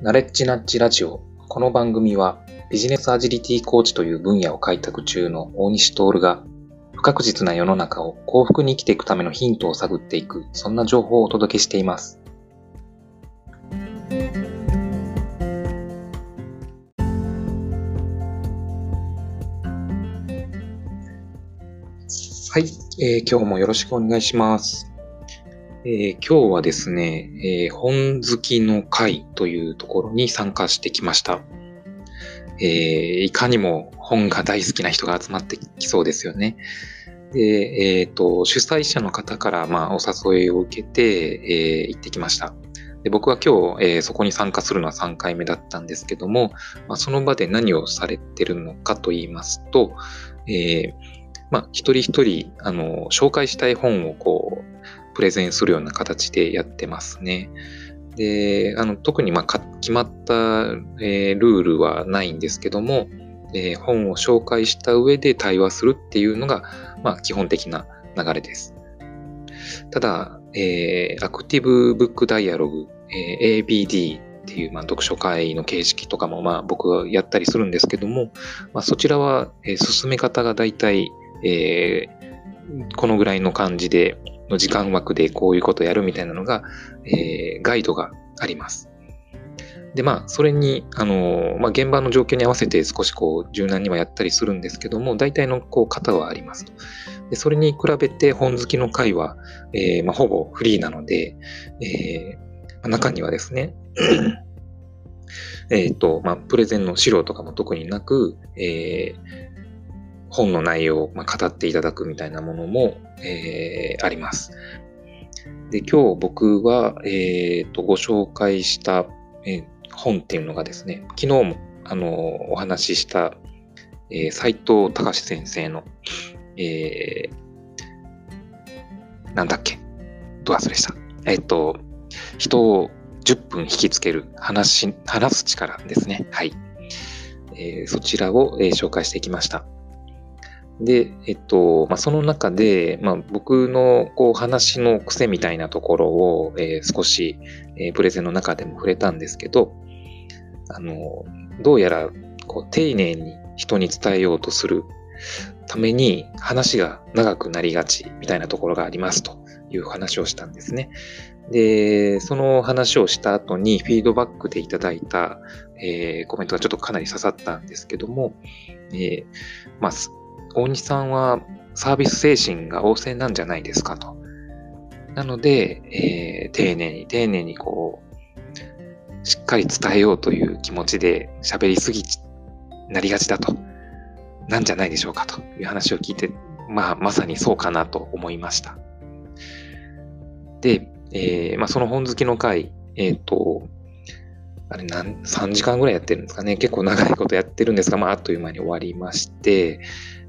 ナレッジナッジラジオ。この番組はビジネスアジリティコーチという分野を開拓中の大西徹が不確実な世の中を幸福に生きていくためのヒントを探っていく、そんな情報をお届けしています。はい、えー、今日もよろしくお願いします。えー、今日はですね、えー、本好きの会というところに参加してきました。えー、いかにも本が大好きな人が集まってきそうですよね。で、えっ、と、主催者の方から、まあ、お誘いを受けて、え行ってきました。で僕は今日、えそこに参加するのは3回目だったんですけども、まあ、その場で何をされてるのかと言いますと、えまあ、一人一人、あの、紹介したい本をこう、プレゼンするような形でやってますね。で、あの、特にまあ決まった、えー、ルールはないんですけども、えー、本を紹介した上で対話するっていうのが、まあ、基本的な流れです。ただ、えー、アクティブブックダイアログ、えー、ABD っていう、まあ、読書会の形式とかも、まあ、僕はやったりするんですけども、まあ、そちらは、えー、進め方が大体、えー、このぐらいの感じで、の時間枠でこういうことやるみたいなのが、えー、ガイドがあります。で、まあ、それに、あの、まあ、現場の状況に合わせて少しこう、柔軟にはやったりするんですけども、大体のこう、型はありますと。で、それに比べて本好きの回は、えー、まあ、ほぼフリーなので、えー、中にはですね、えっと、まあ、プレゼンの資料とかも特になく、えー、本の内容をま語っていただくみたいなものも、えー、あります。で、今日僕は、えー、とご紹介した、えー、本っていうのがですね、昨日もあのお話しした、えー、斉藤隆先生の、えー、なんだっけど忘れした。えっ、ー、と、人を10分引きつける話話す力ですね。はい。えー、そちらを、えー、紹介していきました。で、えっと、まあ、その中で、まあ、僕のこう話の癖みたいなところを、えー、少し、えー、プレゼンの中でも触れたんですけど、あの、どうやらこう丁寧に人に伝えようとするために話が長くなりがちみたいなところがありますという話をしたんですね。で、その話をした後にフィードバックでいただいた、えー、コメントがちょっとかなり刺さったんですけども、えーまあ、大西さんはサービス精神が旺盛なんじゃないですかと。なので、えー、丁寧に丁寧にこう、しっかり伝えようという気持ちで喋りすぎなりがちだと。なんじゃないでしょうかという話を聞いて、まあ、まさにそうかなと思いました。で、えー、まあ、その本好きの回、えっ、ー、と、あれ何、3時間ぐらいやってるんですかね。結構長いことやってるんですが、まあ、あっという間に終わりまして、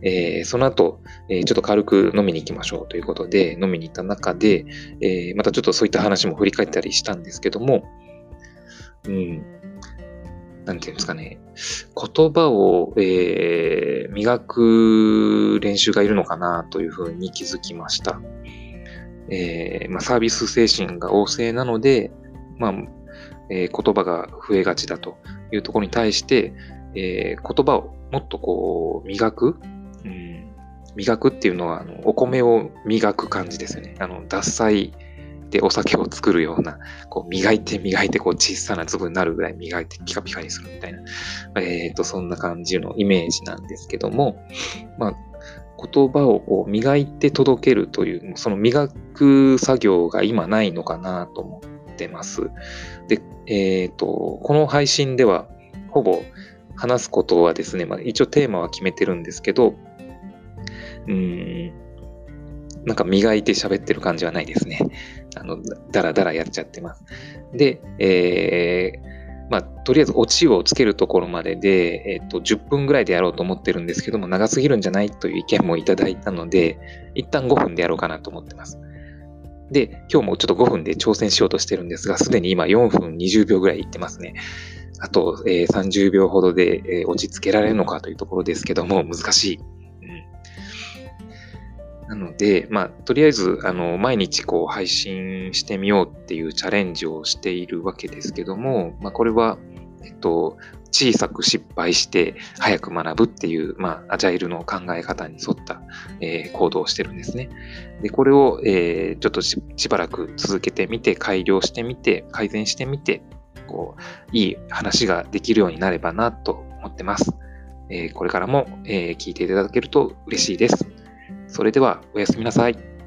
えー、その後、えー、ちょっと軽く飲みに行きましょうということで、飲みに行った中で、えー、またちょっとそういった話も振り返ったりしたんですけども、うん、なんていうんですかね、言葉を、えー、磨く練習がいるのかなというふうに気づきました。えーまあ、サービス精神が旺盛なので、まあ、えー、言葉が増えがちだというところに対して、えー、言葉をもっとこう磨く、うん、磨くっていうのはあのお米を磨く感じですよね。あの脱菜でお酒を作るような、こう磨いて磨いてこう小さな粒になるぐらい磨いてピカピカにするみたいな、え、ー、と、そんな感じのイメージなんですけども、まあ、言葉をこう磨いて届けるという、その磨く作業が今ないのかなと思ってます。で、えっ、ー、と、この配信では、ほぼ話すことはですね、まあ、一応テーマは決めてるんですけど、うん、なんか磨いて喋ってる感じはないですね。あの、だらだらやっちゃってます。で、えー、まあ、とりあえずオチをつけるところまでで、えっ、と、10分ぐらいでやろうと思ってるんですけども、長すぎるんじゃないという意見もいただいたので、一旦5分でやろうかなと思ってます。で、今日もちょっと5分で挑戦しようとしてるんですが、すでに今4分20秒ぐらいいってますね。あと、えー、30秒ほどで、えー、落ち着けられるのかというところですけども、難しい。うん、なので、まあ、とりあえず、あの、毎日こう配信してみようっていうチャレンジをしているわけですけども、まあ、これは、えっと、小さく失敗して早く学ぶっていう、まあ、アジャイルの考え方に沿った、えー、行動をしてるんですね。で、これを、えー、ちょっとしばらく続けてみて、改良してみて、改善してみて、こう、いい話ができるようになればなと思ってます。えー、これからも、え聞いていただけると嬉しいです。それではおやすみなさい。